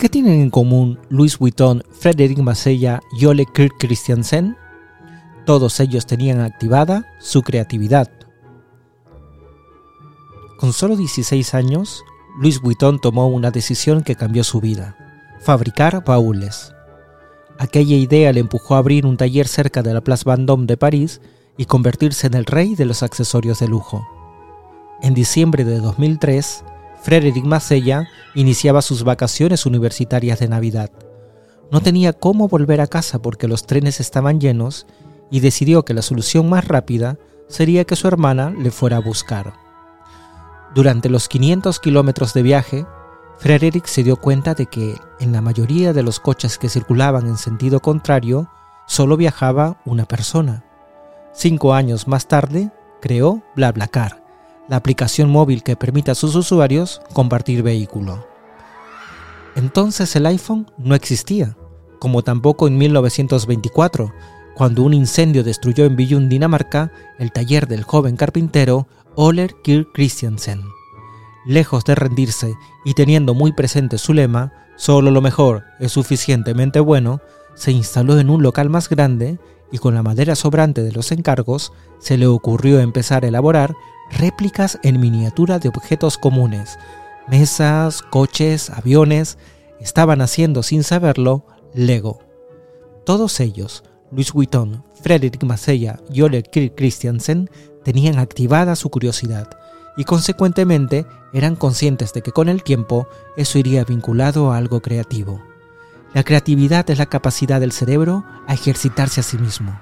¿Qué tienen en común Louis Vuitton, Frederick Massella y Ole Kirk Christiansen? Todos ellos tenían activada su creatividad. Con solo 16 años, Louis Vuitton tomó una decisión que cambió su vida, fabricar baúles. Aquella idea le empujó a abrir un taller cerca de la Place Vendôme de París y convertirse en el rey de los accesorios de lujo. En diciembre de 2003, Frédéric Massella iniciaba sus vacaciones universitarias de Navidad. No tenía cómo volver a casa porque los trenes estaban llenos y decidió que la solución más rápida sería que su hermana le fuera a buscar. Durante los 500 kilómetros de viaje, Frédéric se dio cuenta de que en la mayoría de los coches que circulaban en sentido contrario solo viajaba una persona. Cinco años más tarde, creó BlaBlaCar, la aplicación móvil que permite a sus usuarios compartir vehículo. Entonces el iPhone no existía, como tampoco en 1924, cuando un incendio destruyó en Billund, Dinamarca, el taller del joven carpintero Oler Kirk Christiansen. Lejos de rendirse y teniendo muy presente su lema, solo lo mejor es suficientemente bueno, se instaló en un local más grande y con la madera sobrante de los encargos se le ocurrió empezar a elaborar réplicas en miniatura de objetos comunes. Mesas, coches, aviones, estaban haciendo sin saberlo Lego. Todos ellos, Louis Vuitton, Frederick Massella y Ole Christiansen, tenían activada su curiosidad y consecuentemente eran conscientes de que con el tiempo eso iría vinculado a algo creativo. La creatividad es la capacidad del cerebro a ejercitarse a sí mismo.